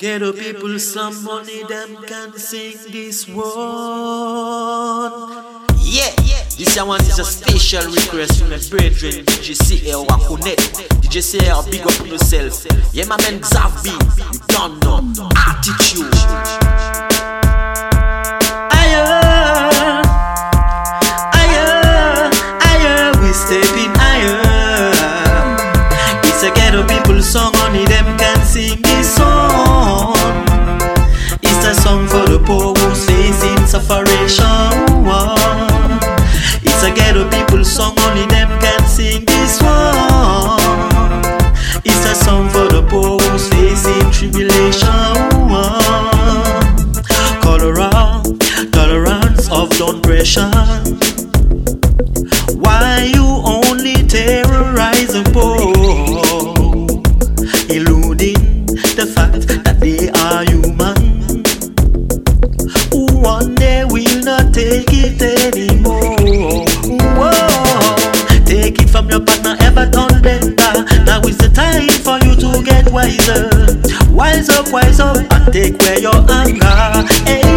Ghetto people, some money, them can sing this one. Yeah, this one is a special request from my brethren, DJ C-Air Wakunet. DJ C-Air, big up yourself. Yeah, my man Xavi, you don't know. Attitude. Aye, aye, aye, we stepping higher. It's a ghetto people song, only them can sing this song. Song for the poor who's facing separation. It's a ghetto people song, only them can sing this one. It's a song for the poor who's facing tribulation. Tolerance, tolerance of oppression. Why Take it from your partner, ever. Now is the time for you to get wiser. Wise up, wise up, and take away your anger. Hey.